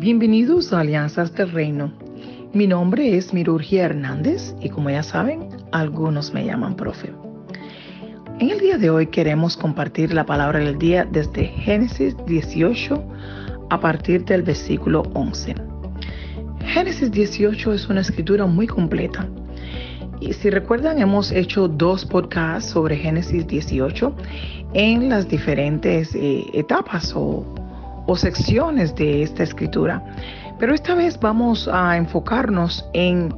Bienvenidos a Alianzas del Reino. Mi nombre es Mirurgia Hernández y como ya saben, algunos me llaman profe. En el día de hoy queremos compartir la palabra del día desde Génesis 18 a partir del versículo 11. Génesis 18 es una escritura muy completa. Y si recuerdan, hemos hecho dos podcasts sobre Génesis 18 en las diferentes eh, etapas o, o secciones de esta escritura. Pero esta vez vamos a enfocarnos en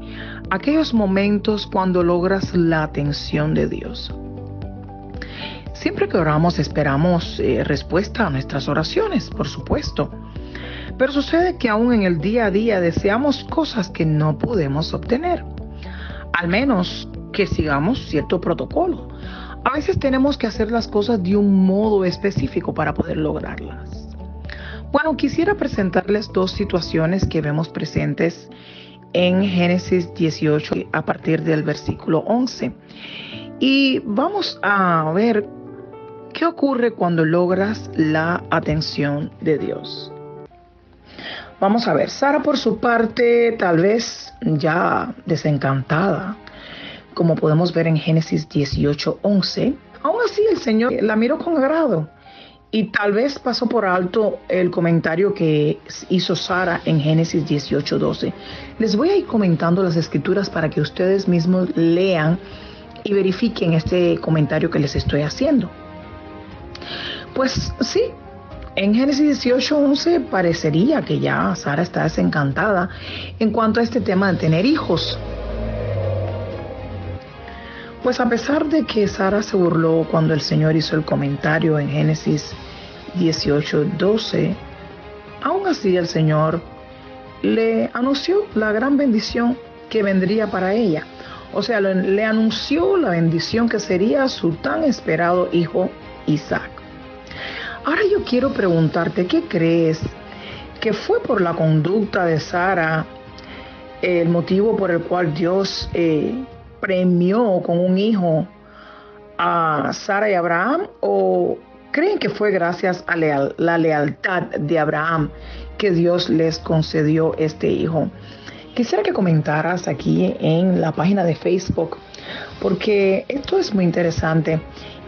aquellos momentos cuando logras la atención de Dios. Siempre que oramos esperamos eh, respuesta a nuestras oraciones, por supuesto. Pero sucede que aún en el día a día deseamos cosas que no podemos obtener. Al menos que sigamos cierto protocolo. A veces tenemos que hacer las cosas de un modo específico para poder lograrlas. Bueno, quisiera presentarles dos situaciones que vemos presentes en Génesis 18 a partir del versículo 11. Y vamos a ver qué ocurre cuando logras la atención de Dios. Vamos a ver, Sara por su parte tal vez ya desencantada, como podemos ver en Génesis 18, 11, aún así el Señor la miró con agrado y tal vez pasó por alto el comentario que hizo Sara en Génesis 18:12. Les voy a ir comentando las escrituras para que ustedes mismos lean y verifiquen este comentario que les estoy haciendo. Pues sí, en Génesis 18:11 parecería que ya Sara está desencantada en cuanto a este tema de tener hijos. Pues a pesar de que Sara se burló cuando el Señor hizo el comentario en Génesis 18, 12, aún así el Señor le anunció la gran bendición que vendría para ella. O sea, le anunció la bendición que sería su tan esperado hijo Isaac. Ahora yo quiero preguntarte, ¿qué crees que fue por la conducta de Sara el motivo por el cual Dios eh, premió con un hijo a Sara y Abraham o creen que fue gracias a la lealtad de Abraham que Dios les concedió este hijo. Quisiera que comentaras aquí en la página de Facebook porque esto es muy interesante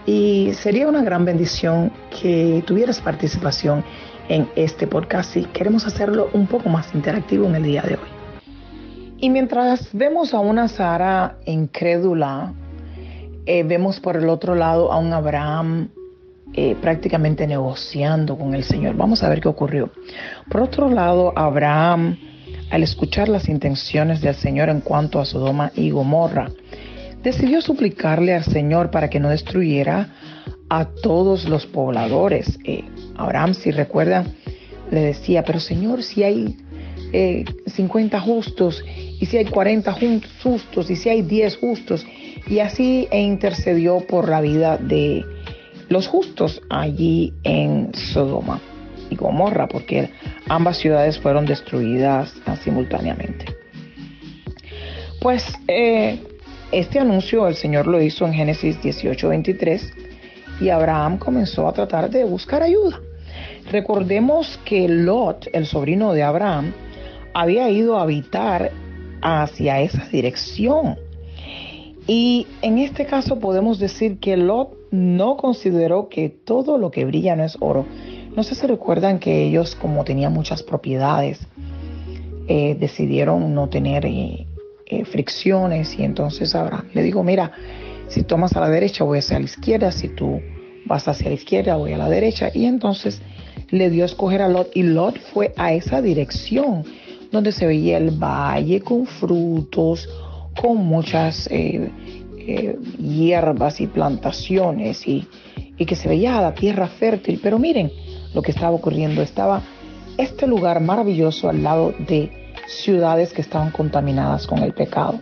y sería una gran bendición que tuvieras participación en este podcast y queremos hacerlo un poco más interactivo en el día de hoy. Y mientras vemos a una Sara incrédula, eh, vemos por el otro lado a un Abraham eh, prácticamente negociando con el Señor. Vamos a ver qué ocurrió. Por otro lado, Abraham, al escuchar las intenciones del Señor en cuanto a Sodoma y Gomorra, decidió suplicarle al Señor para que no destruyera a todos los pobladores. Eh, Abraham, si recuerdan, le decía, pero Señor, si hay 50 justos y si hay 40 justos y si hay 10 justos. Y así e intercedió por la vida de los justos allí en Sodoma y Gomorra, porque ambas ciudades fueron destruidas simultáneamente. Pues eh, este anuncio el Señor lo hizo en Génesis 18:23 y Abraham comenzó a tratar de buscar ayuda. Recordemos que Lot, el sobrino de Abraham, había ido a habitar hacia esa dirección. Y en este caso podemos decir que Lot no consideró que todo lo que brilla no es oro. No sé si recuerdan que ellos, como tenían muchas propiedades, eh, decidieron no tener eh, eh, fricciones y entonces ahora le digo, mira, si tomas a la derecha voy hacia la izquierda, si tú vas hacia la izquierda voy a la derecha y entonces le dio a escoger a Lot y Lot fue a esa dirección donde se veía el valle con frutos, con muchas eh, eh, hierbas y plantaciones y, que se veía la tierra fértil. Pero miren lo que estaba ocurriendo. Estaba este lugar maravilloso al lado de ciudades que estaban contaminadas con el pecado.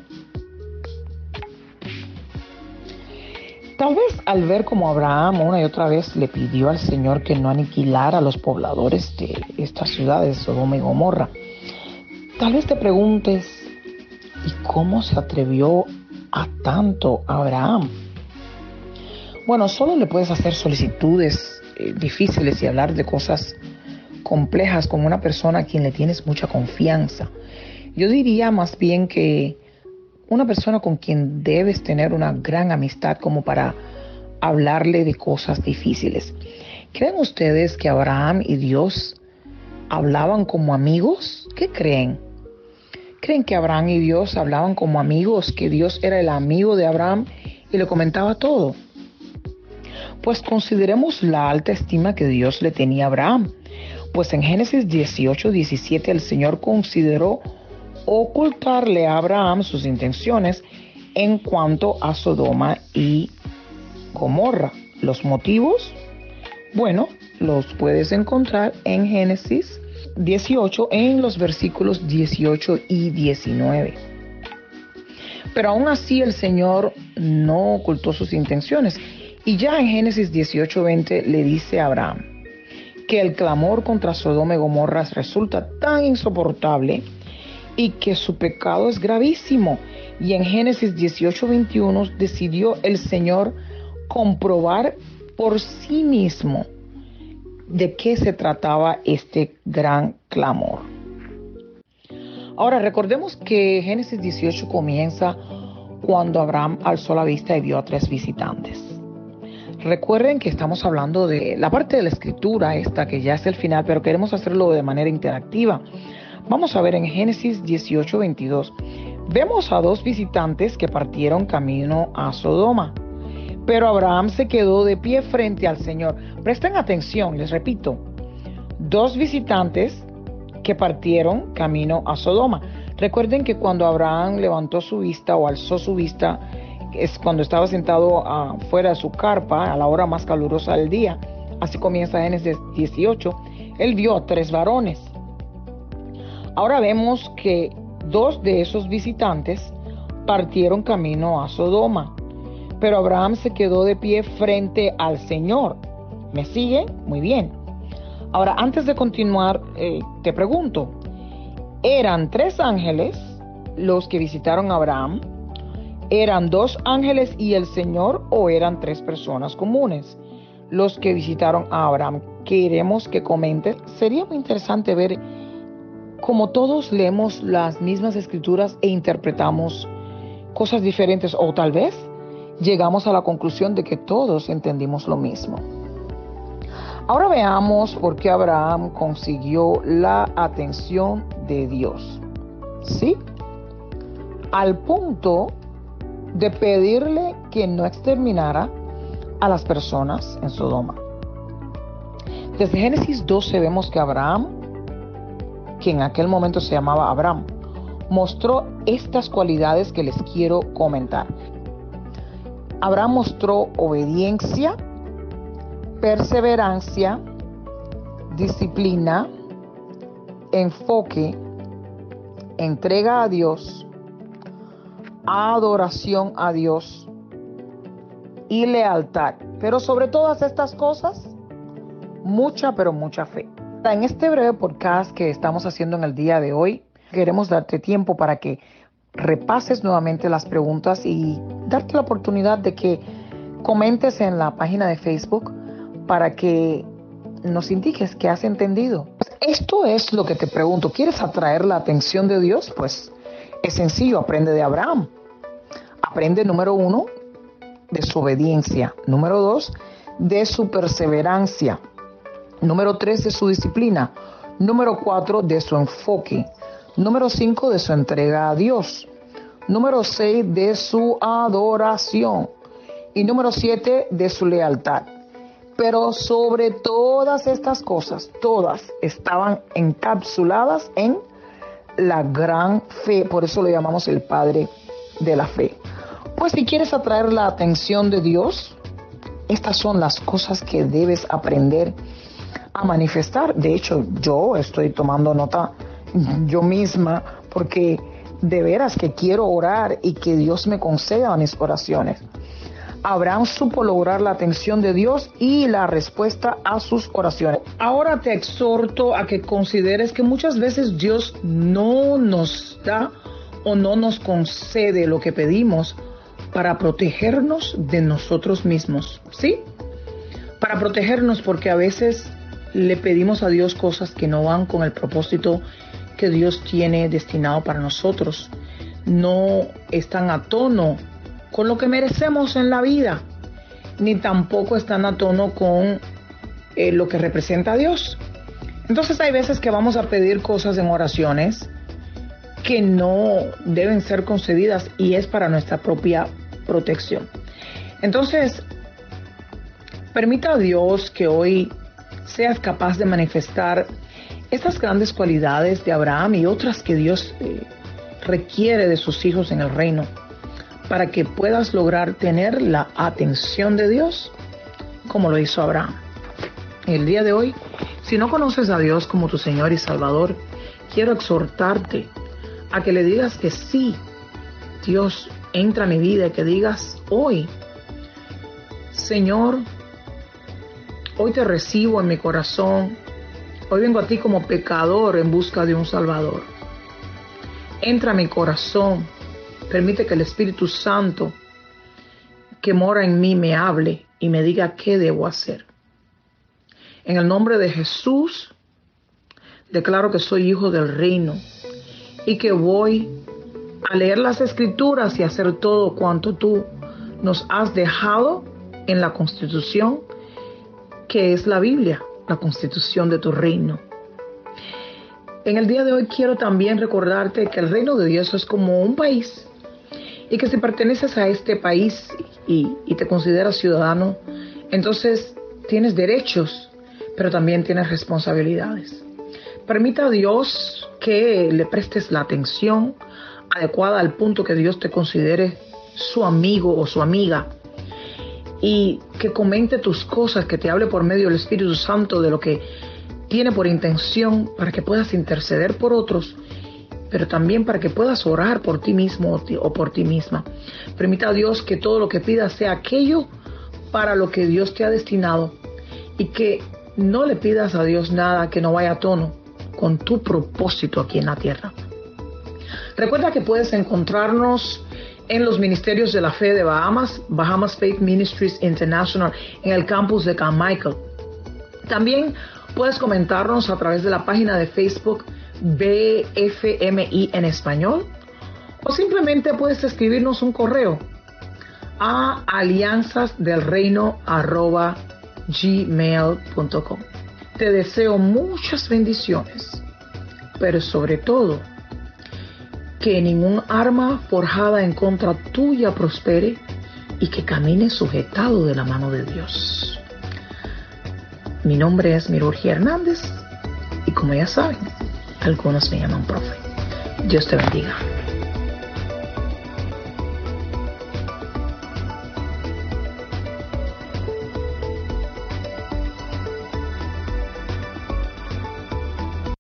Tal vez al ver como Abraham una y otra vez le pidió al Señor que no aniquilara a los pobladores de estas ciudades, Sodoma y Gomorra, Tal vez te preguntes, ¿y cómo se atrevió a tanto Abraham? Bueno, solo le puedes hacer solicitudes eh, difíciles y hablar de cosas complejas con una persona a quien le tienes mucha confianza. Yo diría más bien que una persona con quien debes tener una gran amistad como para hablarle de cosas difíciles. ¿Creen ustedes que Abraham y Dios hablaban como amigos? ¿Qué creen? ¿Creen que Abraham y Dios hablaban como amigos, que Dios era el amigo de Abraham y le comentaba todo? Pues consideremos la alta estima que Dios le tenía a Abraham. Pues en Génesis 18, 17 el Señor consideró ocultarle a Abraham sus intenciones en cuanto a Sodoma y Gomorra. ¿Los motivos? Bueno, los puedes encontrar en Génesis 18 en los versículos 18 y 19. Pero aún así el Señor no ocultó sus intenciones. Y ya en Génesis 18:20 le dice a Abraham que el clamor contra Sodoma y Gomorra resulta tan insoportable y que su pecado es gravísimo. Y en Génesis 18:21 decidió el Señor comprobar por sí mismo de qué se trataba este gran clamor. Ahora recordemos que Génesis 18 comienza cuando Abraham alzó la vista y vio a tres visitantes. Recuerden que estamos hablando de la parte de la escritura, esta que ya es el final, pero queremos hacerlo de manera interactiva. Vamos a ver en Génesis 18, 22. Vemos a dos visitantes que partieron camino a Sodoma. Pero Abraham se quedó de pie frente al Señor. Presten atención, les repito. Dos visitantes que partieron camino a Sodoma. Recuerden que cuando Abraham levantó su vista o alzó su vista, es cuando estaba sentado afuera de su carpa a la hora más calurosa del día. Así comienza Génesis 18. Él vio a tres varones. Ahora vemos que dos de esos visitantes partieron camino a Sodoma, pero Abraham se quedó de pie frente al Señor. ¿Me siguen? Muy bien. Ahora, antes de continuar, eh, te pregunto, ¿eran tres ángeles los que visitaron a Abraham? ¿Eran dos ángeles y el Señor o eran tres personas comunes los que visitaron a Abraham? Queremos que comentes. Sería muy interesante ver cómo todos leemos las mismas escrituras e interpretamos cosas diferentes o tal vez llegamos a la conclusión de que todos entendimos lo mismo. Ahora veamos por qué Abraham consiguió la atención de Dios. ¿Sí? Al punto de pedirle que no exterminara a las personas en Sodoma. Desde Génesis 12 vemos que Abraham, que en aquel momento se llamaba Abraham, mostró estas cualidades que les quiero comentar. Abraham mostró obediencia, perseverancia, disciplina, enfoque, entrega a Dios, adoración a Dios y lealtad. Pero sobre todas estas cosas, mucha, pero mucha fe. En este breve podcast que estamos haciendo en el día de hoy, queremos darte tiempo para que repases nuevamente las preguntas y darte la oportunidad de que comentes en la página de Facebook para que nos indiques que has entendido. Esto es lo que te pregunto. ¿Quieres atraer la atención de Dios? Pues es sencillo, aprende de Abraham. Aprende, número uno, de su obediencia. Número dos, de su perseverancia. Número tres, de su disciplina. Número cuatro, de su enfoque. Número cinco, de su entrega a Dios. Número seis, de su adoración. Y número siete, de su lealtad. Pero sobre todas estas cosas, todas estaban encapsuladas en la gran fe. Por eso lo llamamos el Padre de la fe. Pues si quieres atraer la atención de Dios, estas son las cosas que debes aprender a manifestar. De hecho, yo estoy tomando nota yo misma porque de veras que quiero orar y que Dios me conceda mis oraciones. Abraham supo lograr la atención de Dios y la respuesta a sus oraciones. Ahora te exhorto a que consideres que muchas veces Dios no nos da o no nos concede lo que pedimos para protegernos de nosotros mismos, ¿sí? Para protegernos porque a veces le pedimos a Dios cosas que no van con el propósito que Dios tiene destinado para nosotros. No están a tono con lo que merecemos en la vida, ni tampoco están a tono con eh, lo que representa Dios. Entonces hay veces que vamos a pedir cosas en oraciones que no deben ser concedidas y es para nuestra propia protección. Entonces, permita a Dios que hoy seas capaz de manifestar estas grandes cualidades de Abraham y otras que Dios eh, requiere de sus hijos en el reino para que puedas lograr tener la atención de Dios como lo hizo Abraham. El día de hoy, si no conoces a Dios como tu Señor y Salvador, quiero exhortarte a que le digas que sí, Dios entra a mi vida y que digas hoy, Señor, hoy te recibo en mi corazón, hoy vengo a ti como pecador en busca de un Salvador. Entra a mi corazón, permite que el Espíritu Santo que mora en mí me hable y me diga qué debo hacer. En el nombre de Jesús, declaro que soy hijo del reino y que voy a leer las escrituras y hacer todo cuanto tú nos has dejado en la constitución que es la Biblia, la constitución de tu reino. En el día de hoy quiero también recordarte que el reino de Dios es como un país y que si perteneces a este país y, y te consideras ciudadano, entonces tienes derechos, pero también tienes responsabilidades. Permita a Dios que le prestes la atención adecuada al punto que Dios te considere su amigo o su amiga y que comente tus cosas, que te hable por medio del Espíritu Santo de lo que tiene por intención para que puedas interceder por otros, pero también para que puedas orar por ti mismo o por ti misma. Permita a Dios que todo lo que pidas sea aquello para lo que Dios te ha destinado y que no le pidas a Dios nada que no vaya a tono con tu propósito aquí en la tierra. Recuerda que puedes encontrarnos en los ministerios de la fe de Bahamas, Bahamas Faith Ministries International, en el campus de Michael. También puedes comentarnos a través de la página de Facebook BFMI en español o simplemente puedes escribirnos un correo a alianzasdelreino.gmail.com. Te deseo muchas bendiciones, pero sobre todo que ningún arma forjada en contra tuya prospere y que camine sujetado de la mano de Dios. Mi nombre es Mirurgia Hernández y como ya saben, algunos me llaman profe. Dios te bendiga.